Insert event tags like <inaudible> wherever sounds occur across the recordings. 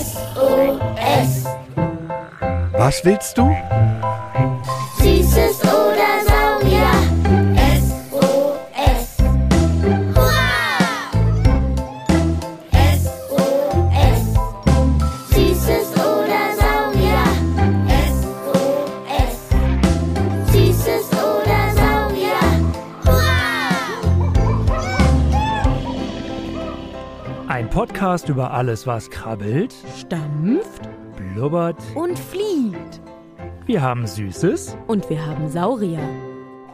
SOS. Was willst du? Podcast über alles, was krabbelt, Stampft blubbert. und flieht. Wir haben Süßes. Und wir haben Saurier.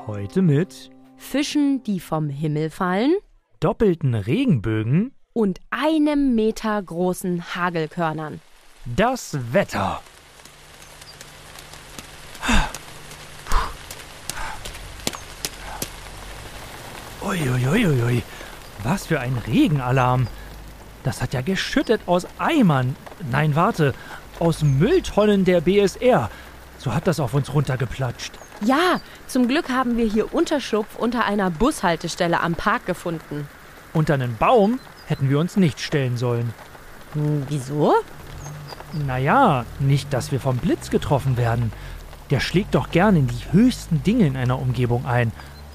Heute mit Fischen, die vom Himmel fallen doppelten Regenbögen. und einem Meter großen Hagelkörnern. Das Wetter. Uiuiuiui, was für ein Regenalarm. Das hat ja geschüttet aus Eimern. Nein, warte, aus Mülltonnen der BSR. So hat das auf uns runtergeplatscht. Ja, zum Glück haben wir hier Unterschlupf unter einer Bushaltestelle am Park gefunden. Unter einen Baum hätten wir uns nicht stellen sollen. Hm, wieso? Naja, nicht, dass wir vom Blitz getroffen werden. Der schlägt doch gern in die höchsten Dinge in einer Umgebung ein.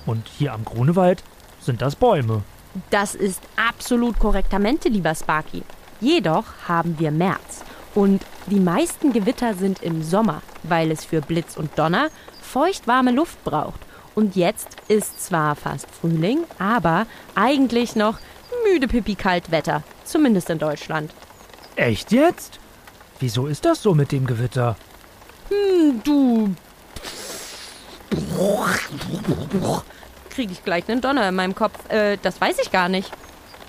Und hier am Grunewald sind das Bäume. Das ist absolut korrektamente, lieber Sparky. Jedoch haben wir März. Und die meisten Gewitter sind im Sommer, weil es für Blitz und Donner feuchtwarme Luft braucht. Und jetzt ist zwar fast Frühling, aber eigentlich noch müde pipi kalt Wetter. Zumindest in Deutschland. Echt jetzt? Wieso ist das so mit dem Gewitter? Du. Kriege ich gleich einen Donner in meinem Kopf. Äh, das weiß ich gar nicht.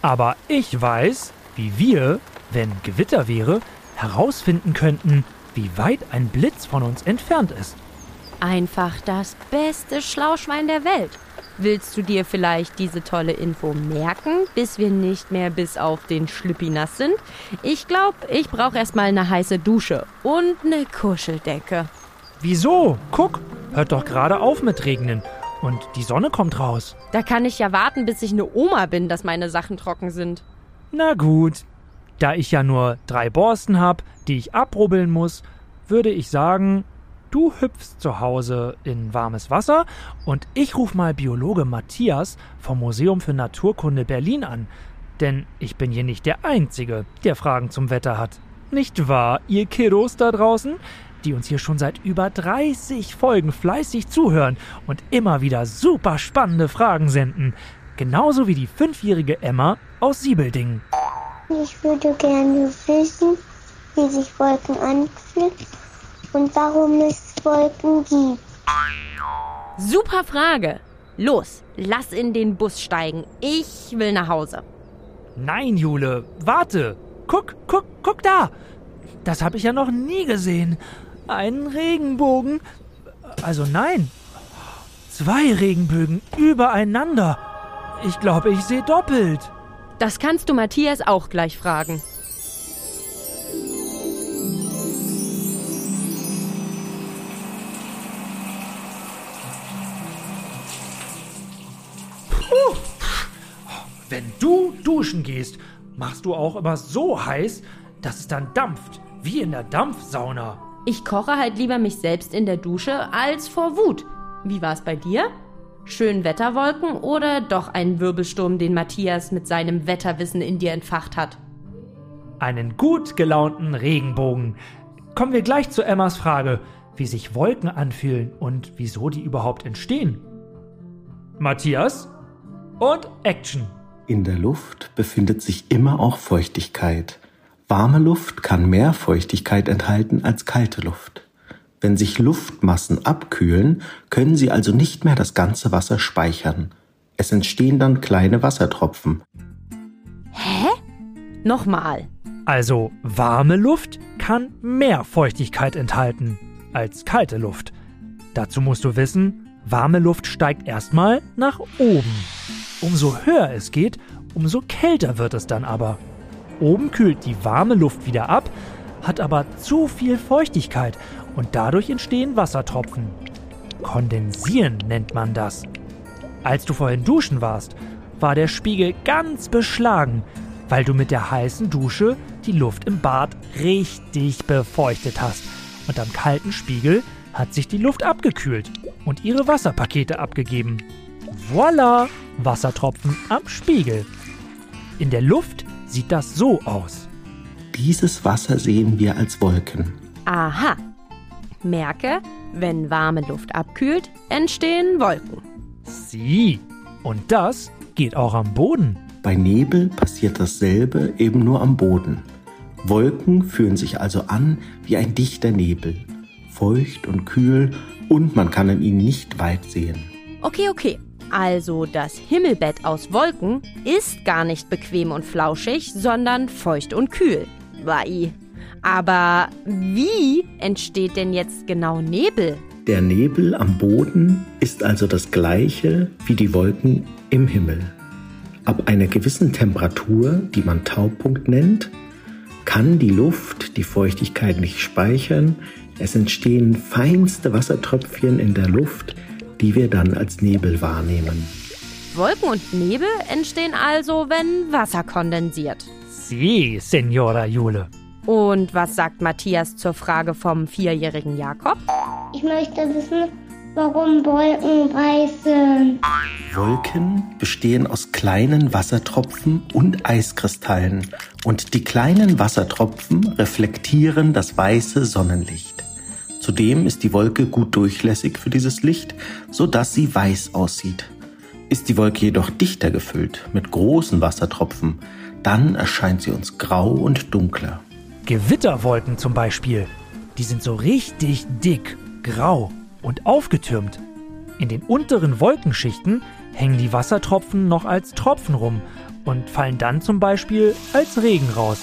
Aber ich weiß, wie wir, wenn Gewitter wäre, herausfinden könnten, wie weit ein Blitz von uns entfernt ist. Einfach das beste Schlauschwein der Welt. Willst du dir vielleicht diese tolle Info merken, bis wir nicht mehr bis auf den Schlüppi nass sind? Ich glaube, ich brauche erstmal eine heiße Dusche und eine Kuscheldecke. Wieso? Guck, hört doch gerade auf mit Regnen. Und die Sonne kommt raus. Da kann ich ja warten, bis ich eine Oma bin, dass meine Sachen trocken sind. Na gut. Da ich ja nur drei Borsten hab, die ich abrubbeln muss, würde ich sagen, du hüpfst zu Hause in warmes Wasser und ich ruf mal Biologe Matthias vom Museum für Naturkunde Berlin an. Denn ich bin hier nicht der Einzige, der Fragen zum Wetter hat. Nicht wahr, ihr Kiddos da draußen? Die uns hier schon seit über 30 Folgen fleißig zuhören und immer wieder super spannende Fragen senden. Genauso wie die fünfjährige Emma aus Siebeldingen. Ich würde gerne wissen, wie sich Wolken anfühlen und warum es Wolken gibt. Super Frage. Los, lass in den Bus steigen. Ich will nach Hause. Nein, Jule, warte. Guck, guck, guck da. Das habe ich ja noch nie gesehen. Einen Regenbogen. Also nein. Zwei Regenbögen übereinander. Ich glaube, ich sehe doppelt. Das kannst du Matthias auch gleich fragen. Wenn du duschen gehst, machst du auch immer so heiß, dass es dann dampft, wie in der Dampfsauna. Ich koche halt lieber mich selbst in der Dusche als vor Wut. Wie war's bei dir? Schön Wetterwolken oder doch ein Wirbelsturm, den Matthias mit seinem Wetterwissen in dir entfacht hat? Einen gut gelaunten Regenbogen. Kommen wir gleich zu Emmas Frage, wie sich Wolken anfühlen und wieso die überhaupt entstehen. Matthias und Action. In der Luft befindet sich immer auch Feuchtigkeit. Warme Luft kann mehr Feuchtigkeit enthalten als kalte Luft. Wenn sich Luftmassen abkühlen, können sie also nicht mehr das ganze Wasser speichern. Es entstehen dann kleine Wassertropfen. Nochmal. Also warme Luft kann mehr Feuchtigkeit enthalten als kalte Luft. Dazu musst du wissen, warme Luft steigt erstmal nach oben. Umso höher es geht, umso kälter wird es dann aber. Oben kühlt die warme Luft wieder ab, hat aber zu viel Feuchtigkeit und dadurch entstehen Wassertropfen. Kondensieren nennt man das. Als du vorhin duschen warst, war der Spiegel ganz beschlagen, weil du mit der heißen Dusche die Luft im Bad richtig befeuchtet hast. Und am kalten Spiegel hat sich die Luft abgekühlt und ihre Wasserpakete abgegeben. Voila! Wassertropfen am Spiegel. In der Luft sieht das so aus. Dieses Wasser sehen wir als Wolken. Aha. Merke, wenn warme Luft abkühlt, entstehen Wolken. Sie. Und das geht auch am Boden. Bei Nebel passiert dasselbe eben nur am Boden. Wolken fühlen sich also an wie ein dichter Nebel, feucht und kühl und man kann in ihnen nicht weit sehen. Okay, okay. Also das Himmelbett aus Wolken ist gar nicht bequem und flauschig, sondern feucht und kühl. Wai. Aber wie entsteht denn jetzt genau Nebel? Der Nebel am Boden ist also das gleiche wie die Wolken im Himmel. Ab einer gewissen Temperatur, die man Taupunkt nennt, kann die Luft die Feuchtigkeit nicht speichern. Es entstehen feinste Wassertröpfchen in der Luft, die wir dann als Nebel wahrnehmen. Wolken und Nebel entstehen also, wenn Wasser kondensiert. Sie, Senora Jule. Und was sagt Matthias zur Frage vom vierjährigen Jakob? Ich möchte wissen, warum Wolken weiß sind. Wolken bestehen aus kleinen Wassertropfen und Eiskristallen und die kleinen Wassertropfen reflektieren das weiße Sonnenlicht. Zudem ist die Wolke gut durchlässig für dieses Licht, so dass sie weiß aussieht. Ist die Wolke jedoch dichter gefüllt mit großen Wassertropfen, dann erscheint sie uns grau und dunkler. Gewitterwolken zum Beispiel. Die sind so richtig dick, grau und aufgetürmt. In den unteren Wolkenschichten hängen die Wassertropfen noch als Tropfen rum und fallen dann zum Beispiel als Regen raus.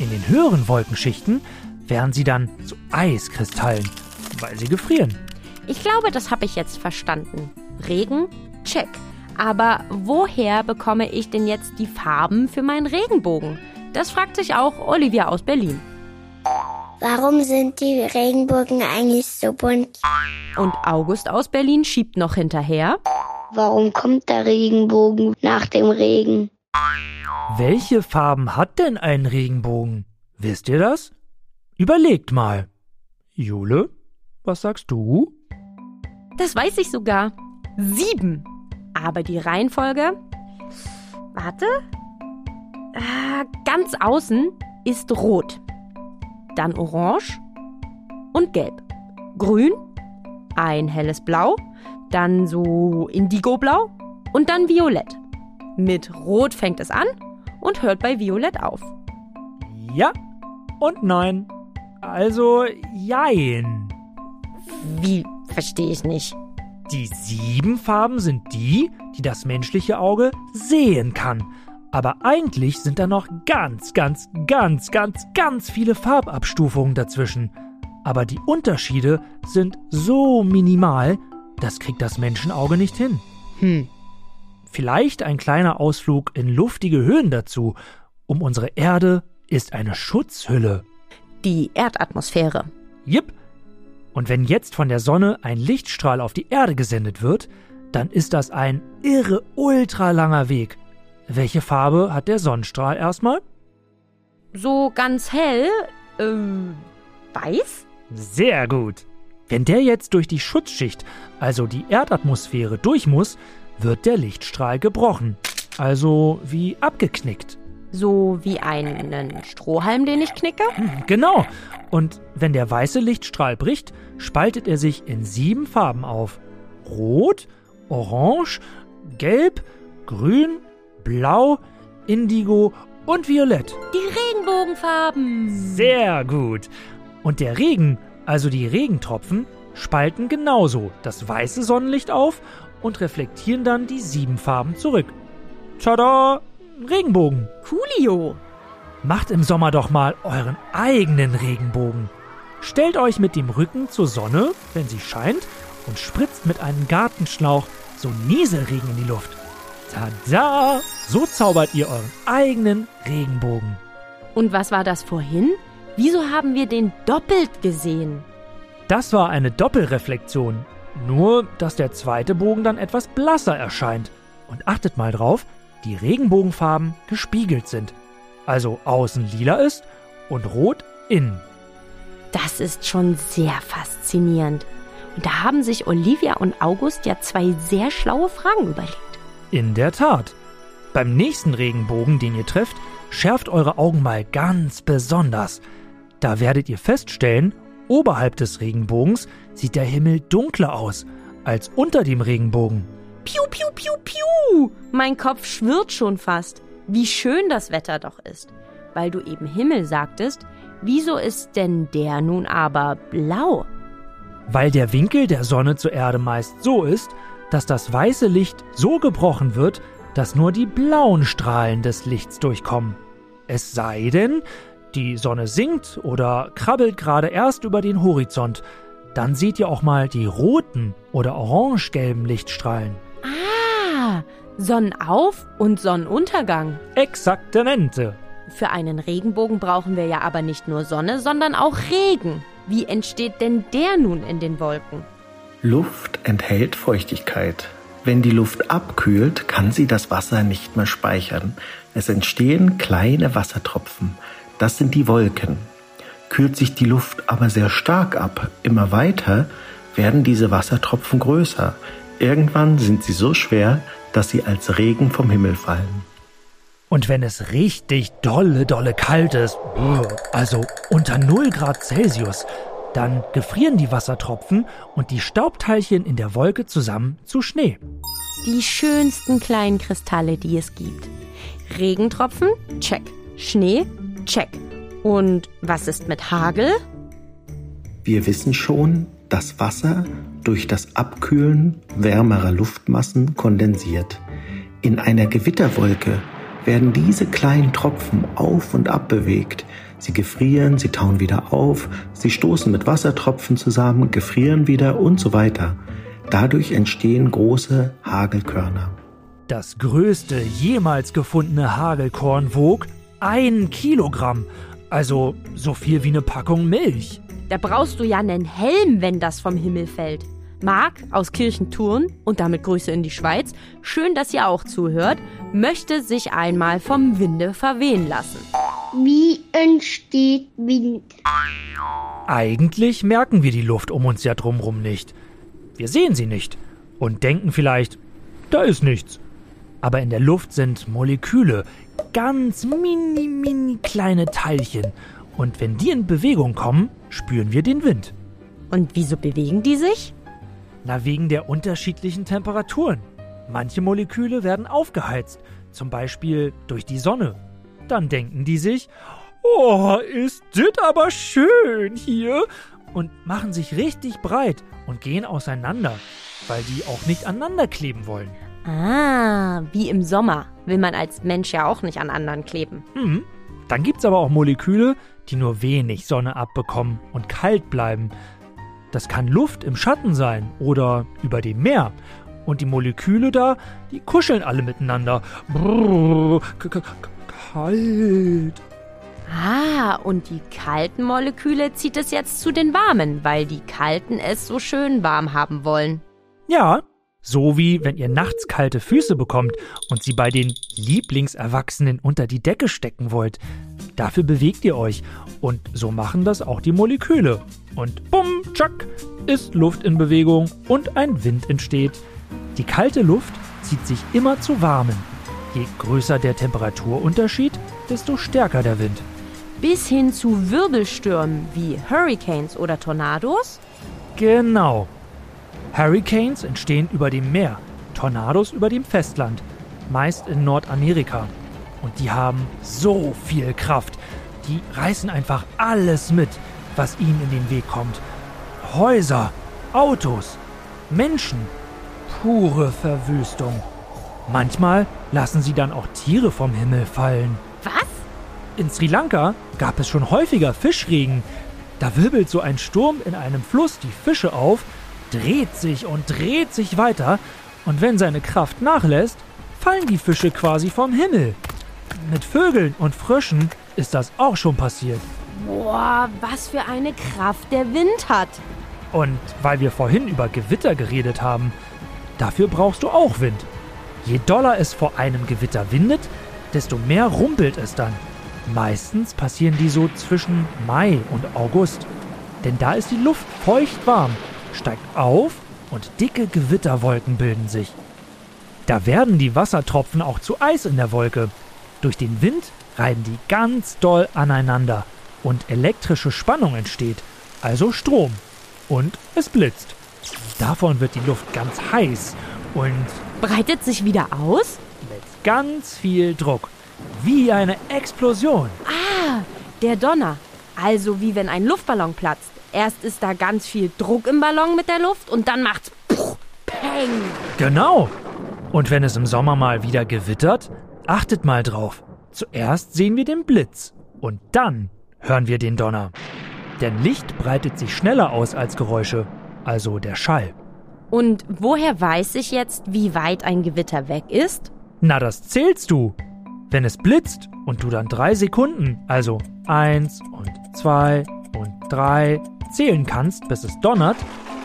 In den höheren Wolkenschichten werden sie dann zu Eiskristallen, weil sie gefrieren. Ich glaube, das habe ich jetzt verstanden. Regen, check. Aber woher bekomme ich denn jetzt die Farben für meinen Regenbogen? Das fragt sich auch Olivia aus Berlin. Warum sind die Regenbogen eigentlich so bunt? Und August aus Berlin schiebt noch hinterher. Warum kommt der Regenbogen nach dem Regen? Welche Farben hat denn ein Regenbogen? Wisst ihr das? Überlegt mal. Jule, was sagst du? Das weiß ich sogar. Sieben. Aber die Reihenfolge. Warte. Äh, ganz außen ist rot. Dann orange und gelb. Grün, ein helles Blau, dann so Indigoblau und dann Violett. Mit Rot fängt es an und hört bei Violett auf. Ja und nein. Also jein. Wie verstehe ich nicht? Die sieben Farben sind die, die das menschliche Auge sehen kann. Aber eigentlich sind da noch ganz, ganz, ganz, ganz, ganz viele Farbabstufungen dazwischen. Aber die Unterschiede sind so minimal, das kriegt das Menschenauge nicht hin. Hm. Vielleicht ein kleiner Ausflug in luftige Höhen dazu. Um unsere Erde ist eine Schutzhülle. Die Erdatmosphäre. Jipp. Und wenn jetzt von der Sonne ein Lichtstrahl auf die Erde gesendet wird, dann ist das ein irre ultralanger Weg. Welche Farbe hat der Sonnenstrahl erstmal? So ganz hell, ähm, weiß? Sehr gut. Wenn der jetzt durch die Schutzschicht, also die Erdatmosphäre, durch muss, wird der Lichtstrahl gebrochen. Also wie abgeknickt. So wie einen Strohhalm, den ich knicke? Genau. Und wenn der weiße Lichtstrahl bricht, spaltet er sich in sieben Farben auf. Rot, Orange, Gelb, Grün, Blau, Indigo und Violett. Die Regenbogenfarben. Sehr gut. Und der Regen, also die Regentropfen, spalten genauso das weiße Sonnenlicht auf und reflektieren dann die sieben Farben zurück. Tada! Regenbogen. Coolio. Macht im Sommer doch mal euren eigenen Regenbogen. Stellt euch mit dem Rücken zur Sonne, wenn sie scheint, und spritzt mit einem Gartenschlauch so Nieselregen in die Luft. Tada! So zaubert ihr euren eigenen Regenbogen. Und was war das vorhin? Wieso haben wir den doppelt gesehen? Das war eine Doppelreflexion. Nur, dass der zweite Bogen dann etwas blasser erscheint. Und achtet mal drauf, die Regenbogenfarben gespiegelt sind. Also außen lila ist und rot innen. Das ist schon sehr faszinierend. Und da haben sich Olivia und August ja zwei sehr schlaue Fragen überlegt. In der Tat. Beim nächsten Regenbogen, den ihr trefft, schärft eure Augen mal ganz besonders. Da werdet ihr feststellen, oberhalb des Regenbogens sieht der Himmel dunkler aus als unter dem Regenbogen. Piu, piu, piu, piu. Mein Kopf schwirrt schon fast. Wie schön das Wetter doch ist. Weil du eben Himmel sagtest, wieso ist denn der nun aber blau? Weil der Winkel der Sonne zur Erde meist so ist, dass das weiße Licht so gebrochen wird, dass nur die blauen Strahlen des Lichts durchkommen. Es sei denn, die Sonne sinkt oder krabbelt gerade erst über den Horizont, dann seht ihr auch mal die roten oder orangegelben Lichtstrahlen. Ah, Sonnenauf- und Sonnenuntergang. Exaktamente. Für einen Regenbogen brauchen wir ja aber nicht nur Sonne, sondern auch Regen. Wie entsteht denn der nun in den Wolken? Luft enthält Feuchtigkeit. Wenn die Luft abkühlt, kann sie das Wasser nicht mehr speichern. Es entstehen kleine Wassertropfen. Das sind die Wolken. Kühlt sich die Luft aber sehr stark ab, immer weiter, werden diese Wassertropfen größer. Irgendwann sind sie so schwer, dass sie als Regen vom Himmel fallen. Und wenn es richtig dolle, dolle kalt ist, also unter 0 Grad Celsius, dann gefrieren die Wassertropfen und die Staubteilchen in der Wolke zusammen zu Schnee. Die schönsten kleinen Kristalle, die es gibt. Regentropfen? Check. Schnee? Check. Und was ist mit Hagel? Wir wissen schon, dass Wasser durch das Abkühlen wärmerer Luftmassen kondensiert. In einer Gewitterwolke werden diese kleinen Tropfen auf und ab bewegt. Sie gefrieren, sie tauen wieder auf, sie stoßen mit Wassertropfen zusammen, gefrieren wieder und so weiter. Dadurch entstehen große Hagelkörner. Das größte jemals gefundene Hagelkorn wog ein Kilogramm, also so viel wie eine Packung Milch. Da brauchst du ja einen Helm, wenn das vom Himmel fällt. Marc aus Kirchenturn und damit Grüße in die Schweiz, schön, dass ihr auch zuhört, möchte sich einmal vom Winde verwehen lassen. Wie entsteht Wind? Eigentlich merken wir die Luft um uns ja drumrum nicht. Wir sehen sie nicht und denken vielleicht, da ist nichts. Aber in der Luft sind Moleküle, ganz mini, mini kleine Teilchen. Und wenn die in Bewegung kommen, spüren wir den Wind. Und wieso bewegen die sich? Na, wegen der unterschiedlichen Temperaturen. Manche Moleküle werden aufgeheizt, zum Beispiel durch die Sonne. Dann denken die sich, oh, ist dit aber schön hier, und machen sich richtig breit und gehen auseinander, weil die auch nicht aneinander kleben wollen. Ah, wie im Sommer will man als Mensch ja auch nicht an anderen kleben. Hm. Dann gibt's aber auch Moleküle, die nur wenig Sonne abbekommen und kalt bleiben. Das kann Luft im Schatten sein oder über dem Meer. Und die Moleküle da, die kuscheln alle miteinander. Brrr, kalt. Ah, und die kalten Moleküle zieht es jetzt zu den warmen, weil die kalten es so schön warm haben wollen. Ja, so wie wenn ihr nachts kalte Füße bekommt und sie bei den Lieblingserwachsenen unter die Decke stecken wollt. Dafür bewegt ihr euch und so machen das auch die Moleküle. Und bumm, tschack, ist Luft in Bewegung und ein Wind entsteht. Die kalte Luft zieht sich immer zu warmen. Je größer der Temperaturunterschied, desto stärker der Wind. Bis hin zu Wirbelstürmen wie Hurricanes oder Tornados? Genau. Hurricanes entstehen über dem Meer, Tornados über dem Festland, meist in Nordamerika. Und die haben so viel Kraft. Die reißen einfach alles mit, was ihnen in den Weg kommt. Häuser, Autos, Menschen. Pure Verwüstung. Manchmal lassen sie dann auch Tiere vom Himmel fallen. Was? In Sri Lanka gab es schon häufiger Fischregen. Da wirbelt so ein Sturm in einem Fluss die Fische auf, dreht sich und dreht sich weiter, und wenn seine Kraft nachlässt, fallen die Fische quasi vom Himmel. Mit Vögeln und Fröschen ist das auch schon passiert. Boah, was für eine Kraft der Wind hat. Und weil wir vorhin über Gewitter geredet haben, dafür brauchst du auch Wind. Je doller es vor einem Gewitter windet, desto mehr rumpelt es dann. Meistens passieren die so zwischen Mai und August. Denn da ist die Luft feucht warm, steigt auf und dicke Gewitterwolken bilden sich. Da werden die Wassertropfen auch zu Eis in der Wolke. Durch den Wind reiben die ganz doll aneinander und elektrische Spannung entsteht, also Strom. Und es blitzt. Davon wird die Luft ganz heiß und Breitet sich wieder aus? mit ganz viel Druck. Wie eine Explosion. Ah, der Donner. Also wie wenn ein Luftballon platzt. Erst ist da ganz viel Druck im Ballon mit der Luft und dann macht's Puch, Peng. Genau. Und wenn es im Sommer mal wieder gewittert, achtet mal drauf. Zuerst sehen wir den Blitz und dann hören wir den Donner. Denn Licht breitet sich schneller aus als Geräusche, also der Schall. Und woher weiß ich jetzt, wie weit ein Gewitter weg ist? Na, das zählst du. Wenn es blitzt und du dann drei Sekunden, also eins und zwei drei, zählen kannst, bis es donnert,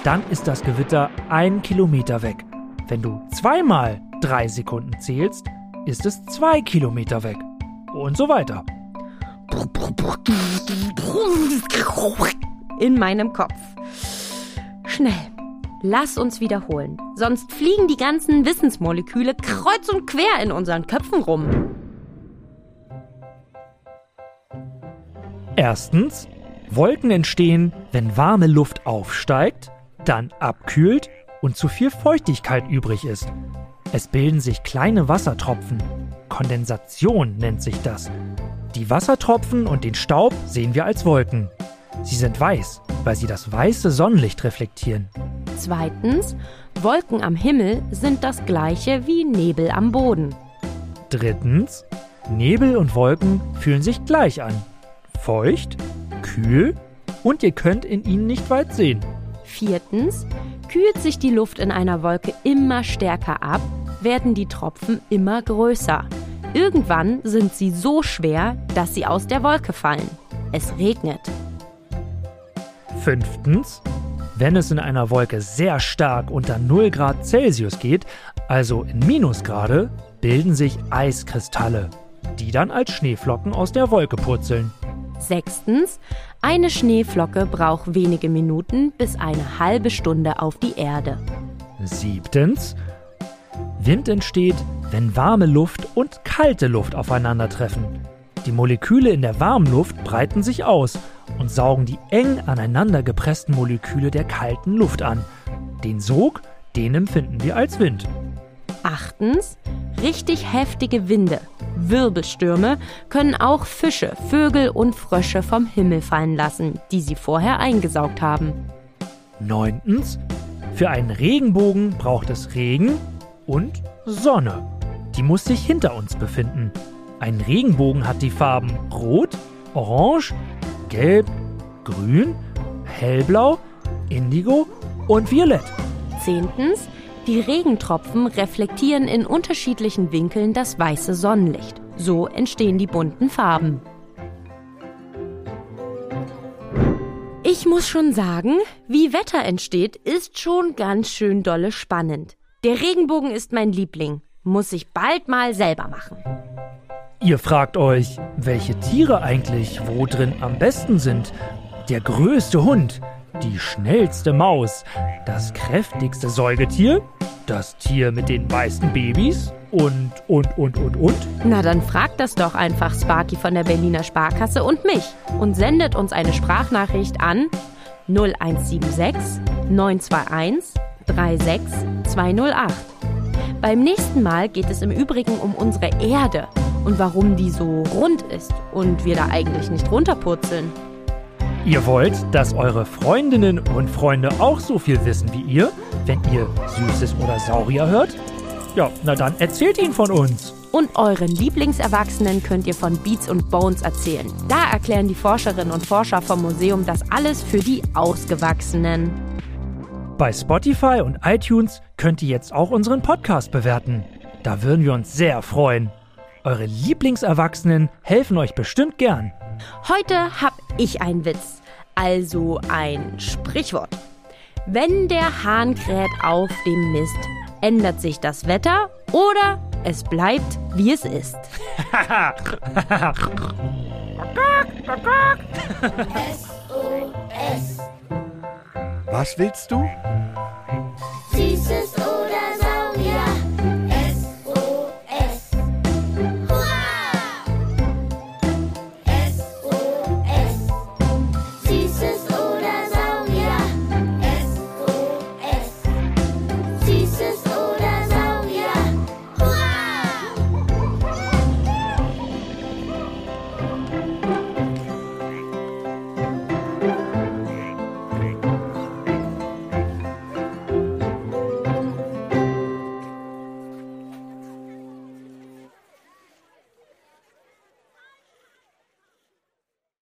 dann ist das Gewitter ein Kilometer weg. Wenn du zweimal drei Sekunden zählst, ist es zwei Kilometer weg. Und so weiter. In meinem Kopf. Schnell. Lass uns wiederholen. Sonst fliegen die ganzen Wissensmoleküle kreuz und quer in unseren Köpfen rum. Erstens, Wolken entstehen, wenn warme Luft aufsteigt, dann abkühlt und zu viel Feuchtigkeit übrig ist. Es bilden sich kleine Wassertropfen. Kondensation nennt sich das. Die Wassertropfen und den Staub sehen wir als Wolken. Sie sind weiß, weil sie das weiße Sonnenlicht reflektieren. Zweitens, Wolken am Himmel sind das gleiche wie Nebel am Boden. Drittens, Nebel und Wolken fühlen sich gleich an. Feucht, kühl und ihr könnt in ihnen nicht weit sehen. Viertens, kühlt sich die Luft in einer Wolke immer stärker ab, werden die Tropfen immer größer. Irgendwann sind sie so schwer, dass sie aus der Wolke fallen. Es regnet. Fünftens, wenn es in einer Wolke sehr stark unter 0 Grad Celsius geht, also in Minusgrade, bilden sich Eiskristalle, die dann als Schneeflocken aus der Wolke purzeln. Sechstens, eine Schneeflocke braucht wenige Minuten bis eine halbe Stunde auf die Erde. Siebtens, Wind entsteht, wenn warme Luft und kalte Luft aufeinandertreffen. Die Moleküle in der warmen Luft breiten sich aus und saugen die eng aneinander gepressten Moleküle der kalten Luft an. Den Sog, den empfinden wir als Wind. Achtens, richtig heftige Winde, Wirbelstürme, können auch Fische, Vögel und Frösche vom Himmel fallen lassen, die sie vorher eingesaugt haben. Neuntens, für einen Regenbogen braucht es Regen und Sonne. Die muss sich hinter uns befinden. Ein Regenbogen hat die Farben Rot, Orange, Gelb, Grün, Hellblau, Indigo und Violett. Zehntens, die Regentropfen reflektieren in unterschiedlichen Winkeln das weiße Sonnenlicht. So entstehen die bunten Farben. Ich muss schon sagen, wie Wetter entsteht, ist schon ganz schön dolle spannend. Der Regenbogen ist mein Liebling. Muss ich bald mal selber machen. Ihr fragt euch, welche Tiere eigentlich wo drin am besten sind. Der größte Hund, die schnellste Maus, das kräftigste Säugetier, das Tier mit den meisten Babys und, und, und, und, und. Na, dann fragt das doch einfach Sparky von der Berliner Sparkasse und mich und sendet uns eine Sprachnachricht an 0176 921 36208. Beim nächsten Mal geht es im Übrigen um unsere Erde und warum die so rund ist und wir da eigentlich nicht runterpurzeln. Ihr wollt, dass eure Freundinnen und Freunde auch so viel wissen wie ihr, wenn ihr Süßes oder Saurier hört? Ja, na dann erzählt ihnen von uns. Und euren Lieblingserwachsenen könnt ihr von Beats und Bones erzählen. Da erklären die Forscherinnen und Forscher vom Museum das alles für die Ausgewachsenen. Bei Spotify und iTunes könnt ihr jetzt auch unseren Podcast bewerten. Da würden wir uns sehr freuen. Eure Lieblingserwachsenen helfen euch bestimmt gern. Heute hab ich einen Witz, also ein Sprichwort. Wenn der Hahn kräht auf dem Mist, ändert sich das Wetter oder es bleibt, wie es ist. SOS. <laughs> Was willst du?